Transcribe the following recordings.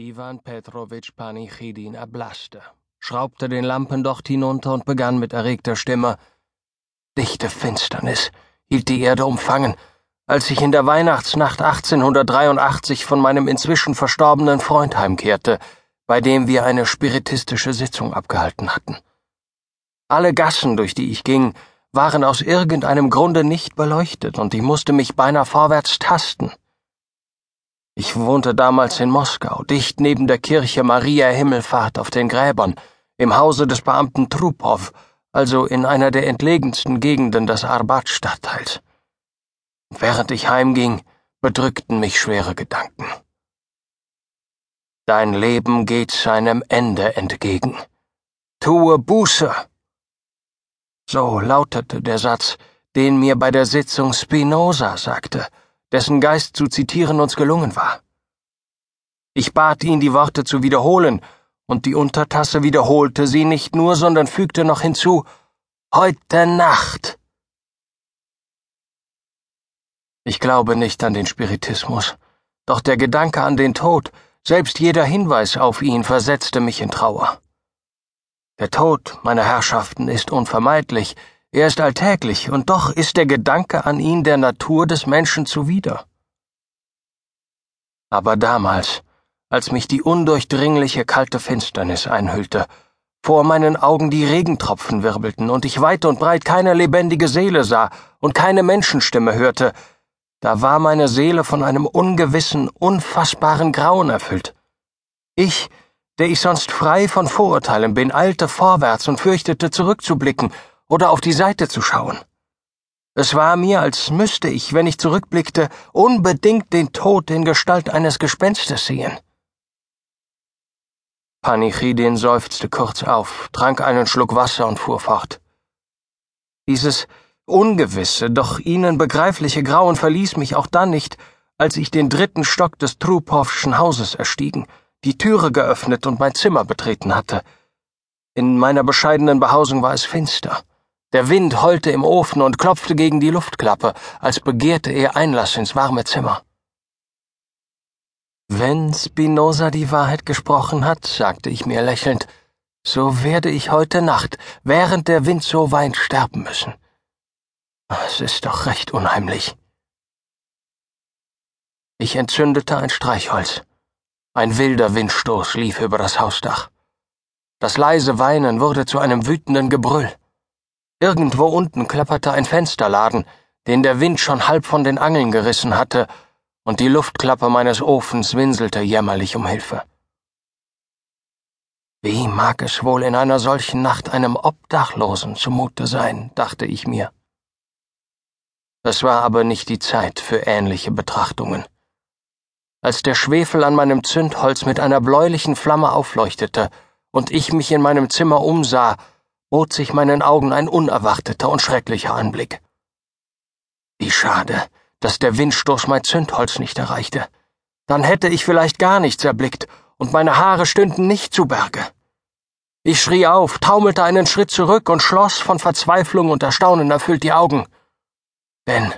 Iwan Petrowitsch Panichidin erblaßte, schraubte den Lampendocht hinunter und begann mit erregter Stimme Dichte Finsternis hielt die Erde umfangen, als ich in der Weihnachtsnacht 1883 von meinem inzwischen verstorbenen Freund heimkehrte, bei dem wir eine spiritistische Sitzung abgehalten hatten. Alle Gassen, durch die ich ging, waren aus irgendeinem Grunde nicht beleuchtet, und ich musste mich beinahe vorwärts tasten. Ich wohnte damals in Moskau, dicht neben der Kirche Maria Himmelfahrt auf den Gräbern, im Hause des Beamten Trupow, also in einer der entlegensten Gegenden des Arbat-Stadtteils. Während ich heimging, bedrückten mich schwere Gedanken. Dein Leben geht seinem Ende entgegen. Tue Buße. So lautete der Satz, den mir bei der Sitzung Spinoza sagte, dessen Geist zu zitieren uns gelungen war. Ich bat ihn, die Worte zu wiederholen, und die Untertasse wiederholte sie nicht nur, sondern fügte noch hinzu Heute Nacht. Ich glaube nicht an den Spiritismus, doch der Gedanke an den Tod, selbst jeder Hinweis auf ihn versetzte mich in Trauer. Der Tod, meine Herrschaften, ist unvermeidlich, er ist alltäglich, und doch ist der Gedanke an ihn der Natur des Menschen zuwider. Aber damals, als mich die undurchdringliche kalte Finsternis einhüllte, vor meinen Augen die Regentropfen wirbelten und ich weit und breit keine lebendige Seele sah und keine Menschenstimme hörte, da war meine Seele von einem ungewissen, unfassbaren Grauen erfüllt. Ich, der ich sonst frei von Vorurteilen bin, eilte vorwärts und fürchtete zurückzublicken oder auf die Seite zu schauen. Es war mir, als müsste ich, wenn ich zurückblickte, unbedingt den Tod in Gestalt eines Gespenstes sehen. Panichidin seufzte kurz auf, trank einen Schluck Wasser und fuhr fort. Dieses ungewisse, doch ihnen begreifliche Grauen verließ mich auch dann nicht, als ich den dritten Stock des Trupowschen Hauses erstiegen, die Türe geöffnet und mein Zimmer betreten hatte. In meiner bescheidenen Behausung war es finster. Der Wind heulte im Ofen und klopfte gegen die Luftklappe, als begehrte er Einlass ins warme Zimmer. Wenn Spinoza die Wahrheit gesprochen hat, sagte ich mir lächelnd, so werde ich heute Nacht, während der Wind so weint, sterben müssen. Es ist doch recht unheimlich. Ich entzündete ein Streichholz. Ein wilder Windstoß lief über das Hausdach. Das leise Weinen wurde zu einem wütenden Gebrüll. Irgendwo unten klapperte ein Fensterladen, den der Wind schon halb von den Angeln gerissen hatte, und die Luftklappe meines Ofens winselte jämmerlich um Hilfe. Wie mag es wohl in einer solchen Nacht einem Obdachlosen zumute sein, dachte ich mir. Es war aber nicht die Zeit für ähnliche Betrachtungen. Als der Schwefel an meinem Zündholz mit einer bläulichen Flamme aufleuchtete und ich mich in meinem Zimmer umsah, bot sich meinen Augen ein unerwarteter und schrecklicher Anblick. Wie schade, dass der Windstoß mein Zündholz nicht erreichte. Dann hätte ich vielleicht gar nichts erblickt und meine Haare stünden nicht zu Berge. Ich schrie auf, taumelte einen Schritt zurück und schloss von Verzweiflung und Erstaunen erfüllt die Augen. Denn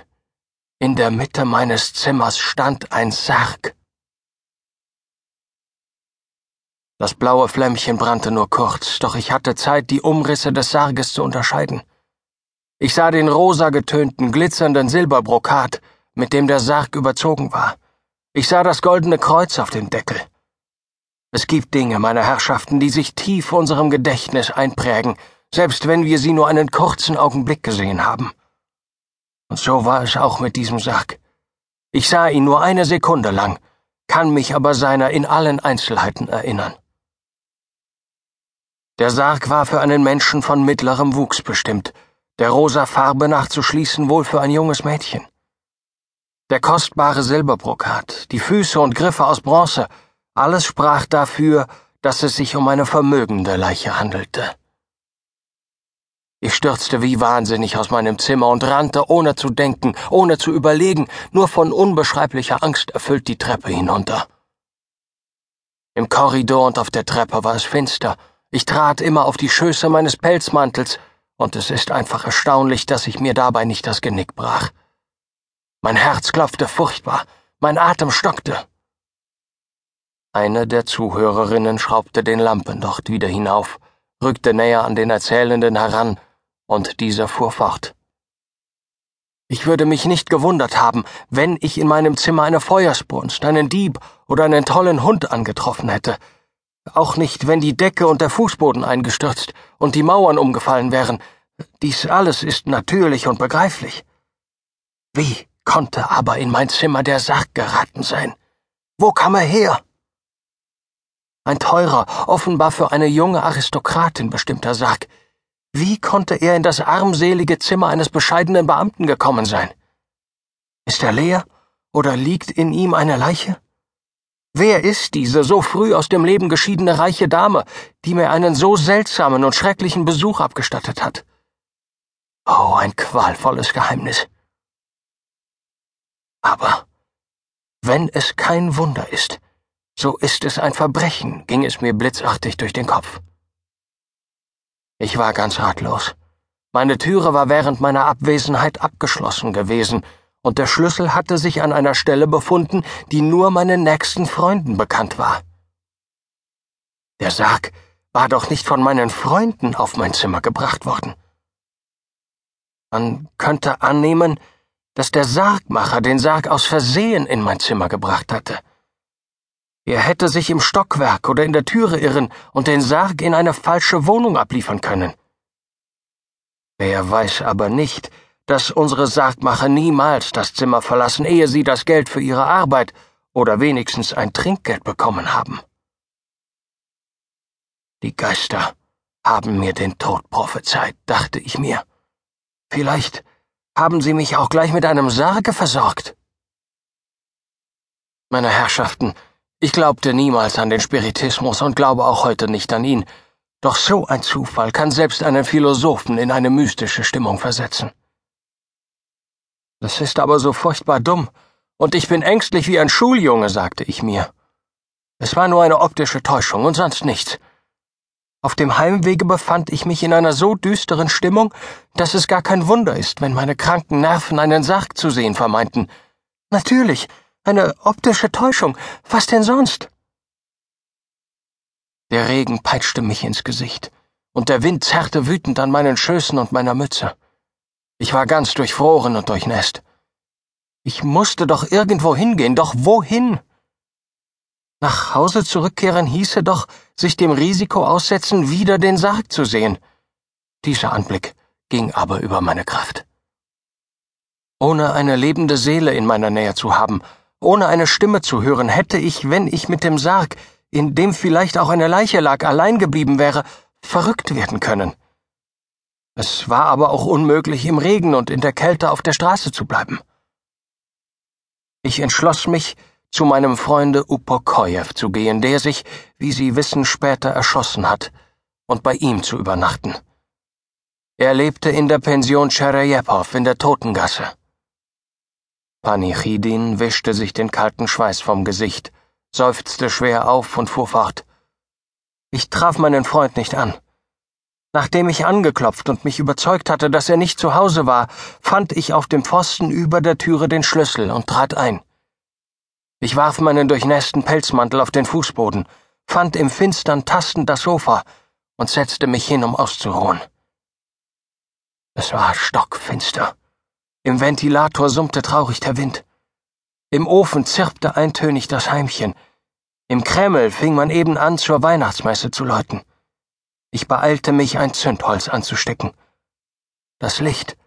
in der Mitte meines Zimmers stand ein Sarg. Das blaue Flämmchen brannte nur kurz, doch ich hatte Zeit, die Umrisse des Sarges zu unterscheiden. Ich sah den rosa getönten, glitzernden Silberbrokat, mit dem der Sarg überzogen war. Ich sah das goldene Kreuz auf dem Deckel. Es gibt Dinge, meine Herrschaften, die sich tief unserem Gedächtnis einprägen, selbst wenn wir sie nur einen kurzen Augenblick gesehen haben. Und so war es auch mit diesem Sarg. Ich sah ihn nur eine Sekunde lang, kann mich aber seiner in allen Einzelheiten erinnern. Der Sarg war für einen Menschen von mittlerem Wuchs bestimmt, der rosa Farbe nachzuschließen wohl für ein junges Mädchen. Der kostbare Silberbrokat, die Füße und Griffe aus Bronze, alles sprach dafür, dass es sich um eine vermögende Leiche handelte. Ich stürzte wie wahnsinnig aus meinem Zimmer und rannte, ohne zu denken, ohne zu überlegen, nur von unbeschreiblicher Angst erfüllt die Treppe hinunter. Im Korridor und auf der Treppe war es finster, ich trat immer auf die Schöße meines Pelzmantels, und es ist einfach erstaunlich, dass ich mir dabei nicht das Genick brach. Mein Herz klopfte furchtbar, mein Atem stockte. Eine der Zuhörerinnen schraubte den Lampendocht wieder hinauf, rückte näher an den Erzählenden heran, und dieser fuhr fort. Ich würde mich nicht gewundert haben, wenn ich in meinem Zimmer eine Feuersbrunst, einen Dieb oder einen tollen Hund angetroffen hätte. Auch nicht, wenn die Decke und der Fußboden eingestürzt und die Mauern umgefallen wären. Dies alles ist natürlich und begreiflich. Wie konnte aber in mein Zimmer der Sarg geraten sein? Wo kam er her? Ein teurer, offenbar für eine junge Aristokratin bestimmter Sarg. Wie konnte er in das armselige Zimmer eines bescheidenen Beamten gekommen sein? Ist er leer oder liegt in ihm eine Leiche? Wer ist diese so früh aus dem Leben geschiedene reiche Dame, die mir einen so seltsamen und schrecklichen Besuch abgestattet hat? Oh, ein qualvolles Geheimnis. Aber wenn es kein Wunder ist, so ist es ein Verbrechen, ging es mir blitzartig durch den Kopf. Ich war ganz ratlos. Meine Türe war während meiner Abwesenheit abgeschlossen gewesen, und der Schlüssel hatte sich an einer Stelle befunden, die nur meinen nächsten Freunden bekannt war. Der Sarg war doch nicht von meinen Freunden auf mein Zimmer gebracht worden. Man könnte annehmen, dass der Sargmacher den Sarg aus Versehen in mein Zimmer gebracht hatte. Er hätte sich im Stockwerk oder in der Türe irren und den Sarg in eine falsche Wohnung abliefern können. Wer weiß aber nicht, dass unsere Sargmacher niemals das Zimmer verlassen, ehe sie das Geld für ihre Arbeit oder wenigstens ein Trinkgeld bekommen haben. Die Geister haben mir den Tod prophezeit, dachte ich mir. Vielleicht haben sie mich auch gleich mit einem Sarge versorgt. Meine Herrschaften, ich glaubte niemals an den Spiritismus und glaube auch heute nicht an ihn, doch so ein Zufall kann selbst einen Philosophen in eine mystische Stimmung versetzen. Das ist aber so furchtbar dumm, und ich bin ängstlich wie ein Schuljunge, sagte ich mir. Es war nur eine optische Täuschung und sonst nichts. Auf dem Heimwege befand ich mich in einer so düsteren Stimmung, dass es gar kein Wunder ist, wenn meine kranken Nerven einen Sarg zu sehen vermeinten. Natürlich, eine optische Täuschung. Was denn sonst? Der Regen peitschte mich ins Gesicht, und der Wind zerrte wütend an meinen Schößen und meiner Mütze. Ich war ganz durchfroren und durchnässt. Ich musste doch irgendwo hingehen, doch wohin? Nach Hause zurückkehren hieße doch, sich dem Risiko aussetzen, wieder den Sarg zu sehen. Dieser Anblick ging aber über meine Kraft. Ohne eine lebende Seele in meiner Nähe zu haben, ohne eine Stimme zu hören, hätte ich, wenn ich mit dem Sarg, in dem vielleicht auch eine Leiche lag, allein geblieben wäre, verrückt werden können. Es war aber auch unmöglich, im Regen und in der Kälte auf der Straße zu bleiben. Ich entschloss mich, zu meinem Freunde Upokojew zu gehen, der sich, wie Sie wissen, später erschossen hat, und bei ihm zu übernachten. Er lebte in der Pension Cherejepow in der Totengasse. Panichidin wischte sich den kalten Schweiß vom Gesicht, seufzte schwer auf und fuhr fort. Ich traf meinen Freund nicht an. Nachdem ich angeklopft und mich überzeugt hatte, dass er nicht zu Hause war, fand ich auf dem Pfosten über der Türe den Schlüssel und trat ein. Ich warf meinen durchnässten Pelzmantel auf den Fußboden, fand im Finstern tastend das Sofa und setzte mich hin, um auszuruhen. Es war stockfinster. Im Ventilator summte traurig der Wind. Im Ofen zirpte eintönig das Heimchen. Im Kreml fing man eben an, zur Weihnachtsmesse zu läuten. Ich beeilte mich, ein Zündholz anzustecken. Das Licht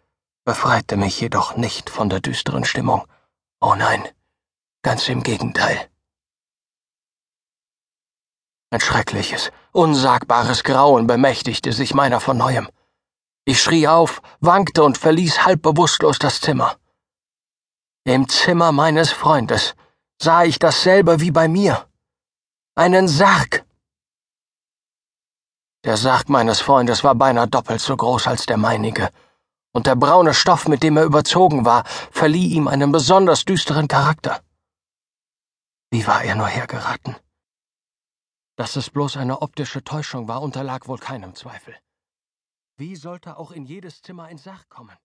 befreite mich jedoch nicht von der düsteren Stimmung. Oh nein, ganz im Gegenteil. Ein schreckliches, unsagbares Grauen bemächtigte sich meiner von neuem. Ich schrie auf, wankte und verließ halb bewusstlos das Zimmer. Im Zimmer meines Freundes sah ich dasselbe wie bei mir. Einen Sarg. Der Sarg meines Freundes war beinahe doppelt so groß als der meinige, und der braune Stoff, mit dem er überzogen war, verlieh ihm einen besonders düsteren Charakter. Wie war er nur hergeraten? Dass es bloß eine optische Täuschung war, unterlag wohl keinem Zweifel. Wie sollte auch in jedes Zimmer ein Sarg kommen?